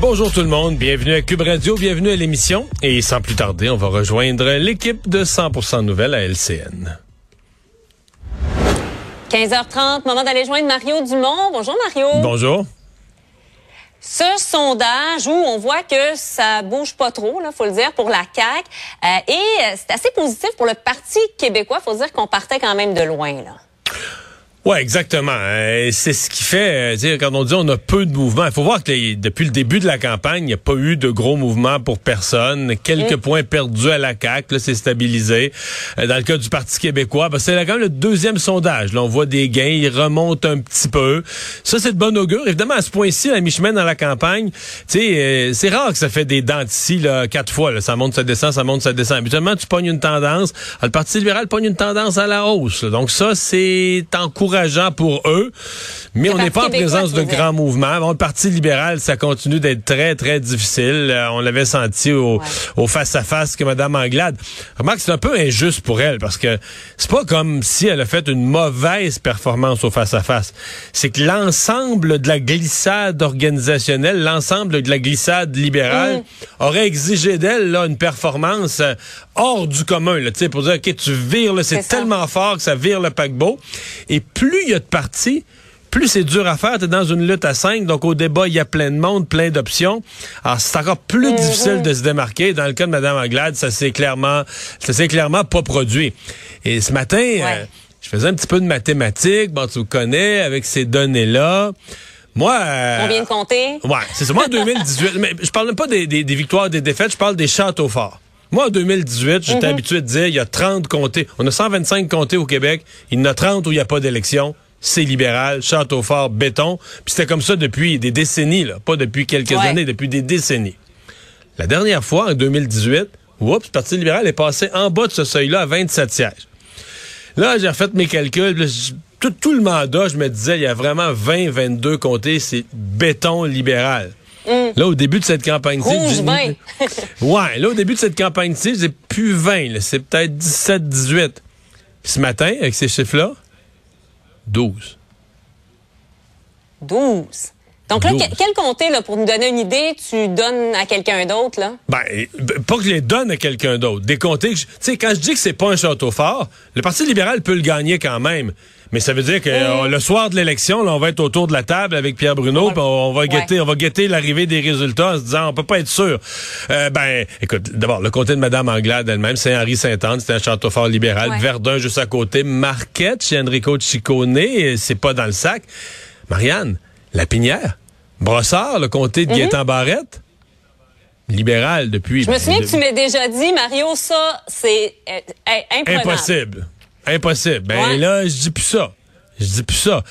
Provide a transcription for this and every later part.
Bonjour tout le monde, bienvenue à Cube Radio, bienvenue à l'émission. Et sans plus tarder, on va rejoindre l'équipe de 100% Nouvelles à LCN. 15h30, moment d'aller joindre Mario Dumont. Bonjour Mario. Bonjour. Ce sondage où on voit que ça bouge pas trop, là, faut le dire, pour la CAQ. Euh, et euh, c'est assez positif pour le Parti québécois. Faut dire qu'on partait quand même de loin, là. Ouais, exactement. Euh, c'est ce qui fait, euh, dire, quand on dit on a peu de mouvements, il faut voir que les- depuis le début de la campagne, il n'y a pas eu de gros mouvements pour personne. Quelques points perdus à la CAQ, là, c'est stabilisé. Euh, dans le cas du Parti québécois, ben, c'est quand même le deuxième sondage. Là, on voit des gains, ils remontent un petit peu. Ça, c'est de bon augure. Évidemment, à ce point-ci, à mi-chemin dans la campagne, tu sais, c'est rare que ça fait des dents d'ici, là, quatre fois. Là. Ça monte, ça descend, ça monte, ça descend. Habituellement, tu pognes une tendance. Ah, Le Parti libéral pogne une tendance à la hausse. là. Donc ça, c'est encourageant pour eux. Mais Le on n'est pas en présence dire. grands mouvements. Bon, le Parti libéral, ça continue d'être très, très difficile. Euh, on l'avait senti au, Ouais. face-à-face que Mme Anglade. Remarque, c'est un peu injuste pour elle parce que c'est pas comme si elle a fait une mauvaise performance au face-à-face. C'est que l'ensemble de la glissade organisationnelle, l'ensemble de la glissade libérale Mm. aurait exigé d'elle une performance euh, hors du commun, là, tu sais, pour dire OK, tu vires, là, c'est tellement fort que ça vire le paquebot. Et plus il y a de partis, plus c'est dur à faire. Tu es dans une lutte à cinq, donc au débat, il y a plein de monde, plein d'options. Alors, c'est encore plus difficile de se démarquer. Dans le cas de Mme Anglade, ça s'est clairement, ça s'est clairement pas produit. Et ce matin, euh, je faisais un petit peu de mathématiques. Bon, tu connais, avec ces données-là. Moi... euh, On vient de compter. Ouais, c'est ça. Moi, en 2018, mais je parle même pas des, des- des victoires, des défaites, je parle des châteaux forts. Moi, en 2018, j'étais habitué de dire, il y a 30 comtés. On a 125 comtés au Québec. Il y en a 30 où il n'y a pas d'élection. C'est libéral, château fort, béton. Puis c'était comme ça depuis des décennies, là. Pas depuis quelques Ouais. années, depuis des décennies. La dernière fois, en 2018, oups, le Parti libéral est passé en bas de ce seuil-là à 27 sièges. Là, j'ai refait mes calculs. là, tout, tout le mandat, je me disais, il y a vraiment 20, 22 comtés, c'est béton libéral. Là, au début de cette campagne-ci... Rouge vin. ouais, là, au début de cette campagne-ci, j'ai plus 20, là, c'est peut-être 17, 18. Puis ce matin, avec ces chiffres-là, 12. 12. Donc là, 12. que- quel comté, là, pour nous donner une idée, tu donnes à quelqu'un d'autre, là? Ben, euh, pas que je les donne à quelqu'un d'autre. Des comtés que je- Tu sais, quand je dis que c'est pas un château fort, le Parti libéral peut le gagner quand même. Mais ça veut dire que euh, le soir de l'élection, là, on va être autour de la table avec Pierre Bruno, puis on, va Ouais. guetter, on va guetter l'arrivée des résultats en se disant, on peut pas être sûr. Euh, ben, écoute, d'abord, le comté de Madame Anglade elle-même, c'est Henri Saint-Anne, c'est un château fort libéral. Ouais. Verdun juste à côté, Marquette chez Enrico Ciccone, c'est pas dans le sac. Marianne, La Pinière, Brossard, le comté de Gaétan Barrette, libéral depuis. Je me ben, souviens que tu m'as déjà dit, Mario, ça, c'est euh, euh. Impossible. Impossible. Ben Ouais. là, je dis plus ça. Je dis plus ça.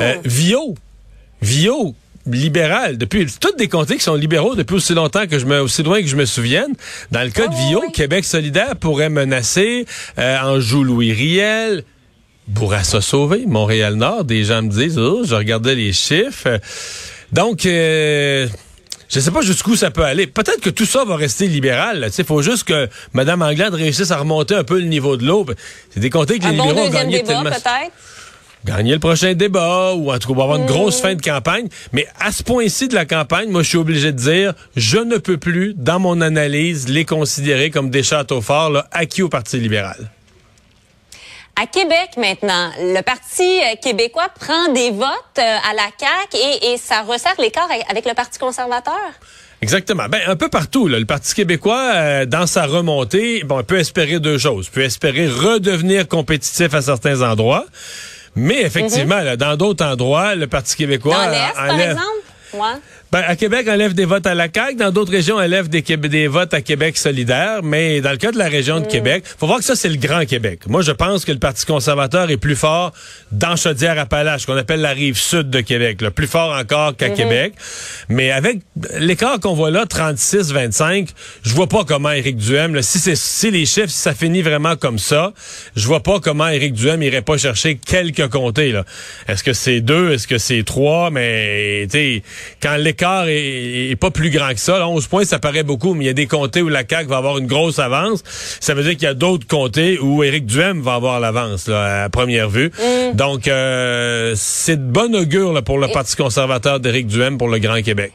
Euh, Vio. Vio. Libéral, depuis toutes des comtés qui sont libéraux depuis aussi longtemps que je me aussi loin que je me souvienne. Dans le cas de Oh, Vio, oui. Québec solidaire pourrait menacer euh, Anjou Louis Riel, Bourassa Sauvé, Montréal Nord. Des gens me disent, oh, je regardais les chiffres. Donc, euh, je sais pas jusqu'où ça peut aller. Peut-être que tout ça va rester libéral. Il faut juste que Mme Anglade réussisse à remonter un peu le niveau de l'eau. C'est des comtés que Un les bon libéraux ont gagné débat, tellement peut-être? gagner le prochain débat ou en tout cas on va avoir une grosse fin de campagne. Mais à ce point-ci de la campagne, moi je suis obligé de dire, je ne peux plus, dans mon analyse, les considérer comme des châteaux forts là, acquis au Parti libéral. À Québec maintenant, le Parti euh, québécois prend des votes euh, à la CAQ et, et ça resserre l'écart avec- le Parti conservateur? Exactement. Ben un peu partout. Là, le Parti québécois, euh, dans sa remontée, bon, peut espérer deux choses. peut espérer redevenir compétitif à certains endroits, mais effectivement, là, dans d'autres endroits, le Parti québécois Dans l'Est, par exemple? Ouais. Ben, à Québec, on lève des votes à la CAQ. Dans d'autres régions, on lève des, des, votes à Québec solidaire. Mais dans le cas de la région de mm. Québec, faut voir que ça, c'est le Grand Québec. Moi, je pense que le Parti conservateur est plus fort dans Chaudière-Appalaches, qu'on appelle la rive sud de Québec. Là. Plus fort encore qu'à mm-hmm. Québec. Mais avec l'écart qu'on voit là, 36-25, je vois pas comment Éric Duhem, là, si, si les chiffres, si ça finit vraiment comme ça, je vois pas comment Éric Duhem irait pas chercher quelques comtés. Est-ce que c'est deux? Est-ce que c'est trois? Mais quand l'écart est, pas plus grand que ça. 11 points, ça paraît beaucoup, mais il y a des comtés où la CAQ va avoir une grosse avance. Ça veut dire qu'il y a d'autres comtés où Éric Duhem va avoir l'avance à première vue. Mm. Donc, euh, c'est de bon augure pour le Parti conservateur d'Éric Duhem pour le Grand Québec.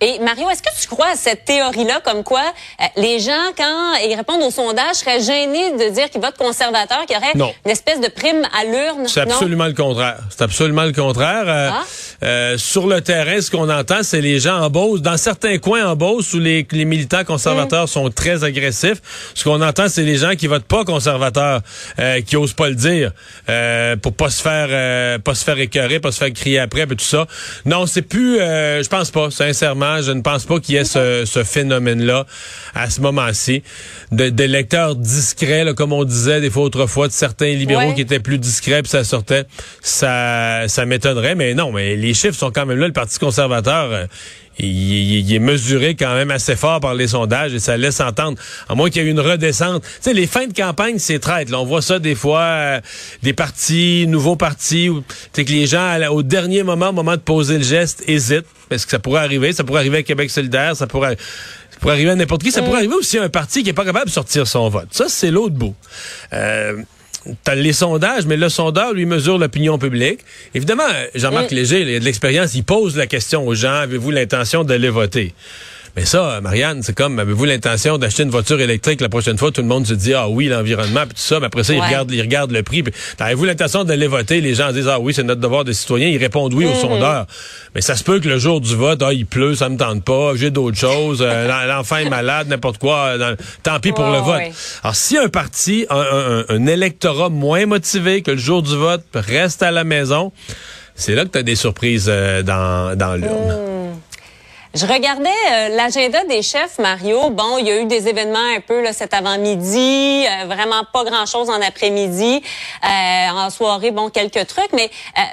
Et Mario, est-ce que tu crois à cette théorie-là, comme quoi euh, les gens, quand ils répondent au sondage, seraient gênés de dire qu'ils votent conservateur, qu'il y aurait une espèce de prime à l'urne? C'est absolument le contraire. C'est absolument le contraire. Euh, ah. Euh, sur le terrain, ce qu'on entend, c'est les gens en Beauce, dans certains coins en Beauce où les, les militants conservateurs mm. sont très agressifs. Ce qu'on entend, c'est les gens qui votent pas conservateurs, qui osent pas le dire, pour pas se faire, pas se faire écœurer, pas se faire crier après, et tout ça. Non, c'est plus, je pense pas, sincèrement je ne pense pas qu'il y ait ce, phénomène-là à ce moment-ci. Des lecteurs discrets, comme on disait des fois autrefois, de certains libéraux qui étaient plus discrets, puis ça sortait, ça, ça m'étonnerait. Mais non, mais les chiffres sont quand même là. Le Parti conservateur, euh, il, est mesuré quand même assez fort par les sondages et ça laisse entendre, à moins qu'il y ait une redescente. Tu sais, les fins de campagne, c'est traite. on voit ça des fois, euh, des partis, nouveaux partis, où que les gens, au dernier moment, au moment de poser le geste, hésitent. Parce que ça pourrait arriver? Ça pourrait arriver à Québec solidaire, ça pourrait... Ça pourrait arriver à n'importe qui. Ça pourrait arriver aussi à un parti qui est pas capable de sortir son vote. Ça, c'est l'autre bout. Euh, T'as les sondages, mais le sondeur, lui, mesure l'opinion publique. Évidemment, Jean-Marc mm. Léger, il a de l'expérience, il pose la question aux gens, avez-vous l'intention d'aller voter? Mais ça, Marianne, c'est comme, avez-vous l'intention d'acheter une voiture électrique la prochaine fois? Tout le monde se dit, ah oui, l'environnement, puis tout ça. Mais après ça, ils, regardent, ils regardent le prix. Avez-vous l'intention d'aller voter? Les gens disent, ah oui, c'est notre devoir de citoyen. Ils répondent oui au mhm. sondeur. Mais ça se peut que le jour du vote, ah, il pleut, ça me tente pas, j'ai d'autres choses, euh, l'enfant est malade, n'importe quoi. Euh, tant pis pour le vote. Alors, si un parti, un, un, électorat moins motivé que le jour du vote reste à la maison, c'est là que tu as des surprises euh, dans, dans l'urne. Mhm. Je regardais euh, l'agenda des chefs, Mario. Bon, il y a eu des événements un peu là, cet avant-midi, euh, vraiment pas grand-chose en après-midi. Euh, en soirée, bon, quelques trucs. Mais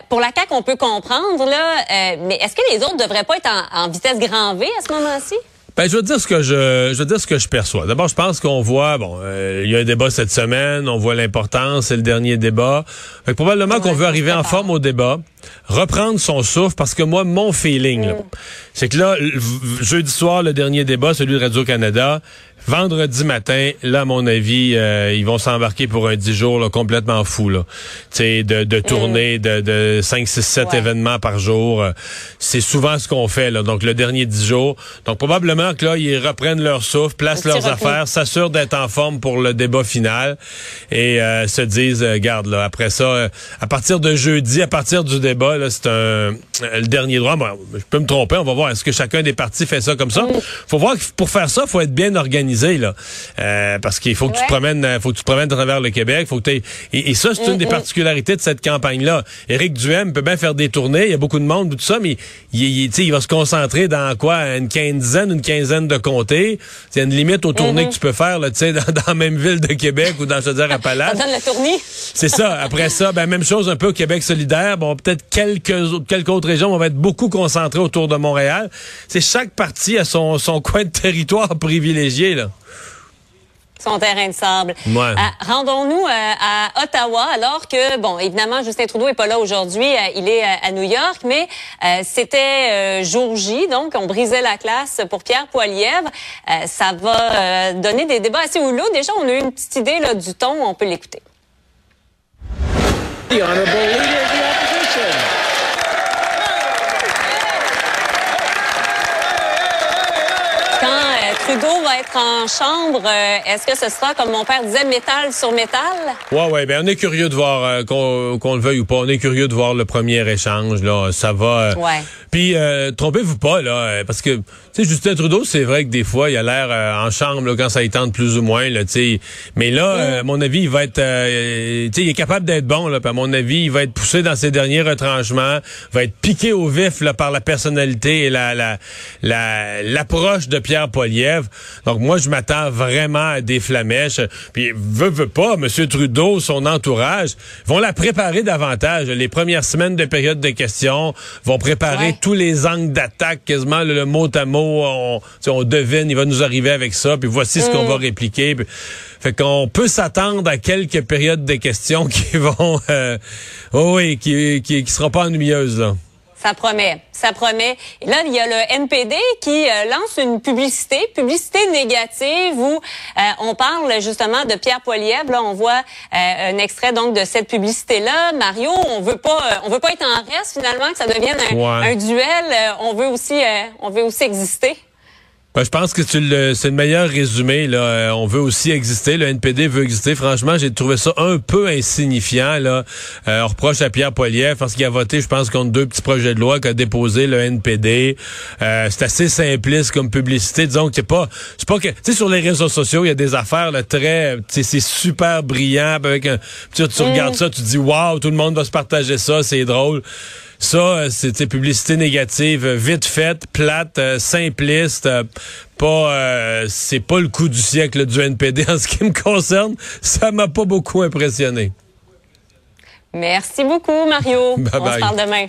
pour la CAQ, on peut comprendre, là. mais est-ce que les autres devraient pas être en, en vitesse grand V à ce moment-ci? Ben, je veux dire ce que je, je veux dire ce que je perçois. D'abord, je pense qu'on voit, bon, il y a un débat cette semaine, on voit l'importance, c'est le dernier débat. Fait probablement qu'on veut arriver en forme au débat reprendre son souffle parce que moi, mon feeling, mm. c'est que là, jeudi soir, le dernier débat, celui de Radio-Canada, vendredi matin, là, à mon avis, euh, ils vont s'embarquer pour un 10 jours là, complètement fou. Là. de, de mm. tourner de, de 5, 6, 7 événements par jour. Euh, c'est souvent ce qu'on fait. Là. Donc, le dernier 10 jours. Donc, probablement que là, ils reprennent leur souffle, placent leurs affaires, s'assurent d'être en forme pour le débat final et euh, se disent, garde, là, après ça, à partir de jeudi, à partir du débat, c'est un le dernier droit. je peux me tromper, on va voir. Est-ce que chacun des partis fait ça comme ça? Faut voir que pour faire ça, faut être bien organisé, là. Euh, parce qu'il faut que tu te promènes, faut que tu te promènes à travers le Québec. Faut que et, et ça, c'est une des particularités de cette campagne-là. Éric Duhem peut bien faire des tournées, il y a beaucoup de monde, tout ça, mais il, il, il va se concentrer dans quoi? Une quinzaine, une quinzaine de comtés. Il y a une limite aux tournées que tu peux faire, là, tu sais, dans, la même ville de Québec ou dans, je veux dire, à la tournée? C'est ça. Après ça, ben, même chose un peu au Québec solidaire. Bon, peut-être quelques, quelques autres régions vont être beaucoup concentrées autour de Montréal. C'est chaque parti a son, son coin de territoire privilégié, là son terrain de sable. Euh, rendons-nous euh, à Ottawa, alors que, bon, évidemment, Justin Trudeau est pas là aujourd'hui, euh, il est à New York, mais c'était jour J, donc on brisait la classe pour Pierre Poilievre. ça va donner des débats assez houleux. Déjà, on a eu une petite idée là, du ton, on peut l'écouter. Va être en chambre. Euh, est-ce que ce sera, comme mon père disait, métal sur métal? Ouais, ouais. Ben, on est curieux de voir, euh, qu'on le veuille ou pas, on est curieux de voir le premier échange. Là, ça va. ouais. Puis, trompez-vous pas, là, parce que, tu sais, Justin Trudeau, c'est vrai que des fois, il a l'air en chambre là, quand ça y tente plus ou moins, là, tu sais. Mais là, à mon avis, il va être, tu sais, il est capable d'être bon, là. à mon avis, il va être poussé dans ses derniers retranchements, va être piqué au vif là, par la personnalité et la, la, la l'approche de Pierre Poliev. Donc moi, je m'attends vraiment à des flamèches. Puis veut, veut pas, M. Trudeau, son entourage, vont la préparer davantage. Les premières semaines de période de questions vont préparer tous les angles d'attaque, quasiment le, mot à mot. On, on devine, il va nous arriver avec ça. Puis voici ce qu'on mm. va répliquer. fait qu'on peut s'attendre à quelques périodes de questions qui vont, euh, oh oui, qui, qui, qui seront pas ennuyeuses là. Ça promet, ça promet. Et là, il y a le NPD qui euh, lance une publicité, publicité négative où euh, on parle justement de Pierre Poilievre. Là, on voit euh, un extrait donc de cette publicité-là. Mario, on veut pas, on veut pas être en reste finalement, que ça devienne un, un duel. on veut aussi, on veut aussi exister. Ben, je pense que c'est le meilleur résumé. Là. Euh, on veut aussi exister. Le NPD veut exister. Franchement, j'ai trouvé ça un peu insignifiant. Là. Euh, on reproche à Pierre Poilievre parce qu'il a voté, je pense, contre deux petits projets de loi qu'a déposé le NPD. Euh, c'est assez simpliste comme publicité. Disons que c'est pas, c'est pas que, tu sais, sur les réseaux sociaux, il y a des affaires là, très, c'est super brillant. Avec un, tu, tu regardes mm. ça, tu te dis, waouh, tout le monde va se partager ça, c'est drôle. Ça, euh, c'est publicité négative, euh, vite faite, plate, euh, simpliste, pas c'est pas le coup du siècle du NPD en ce qui me concerne. Ça m'a pas beaucoup impressionné. Merci beaucoup, Mario. On se parle demain.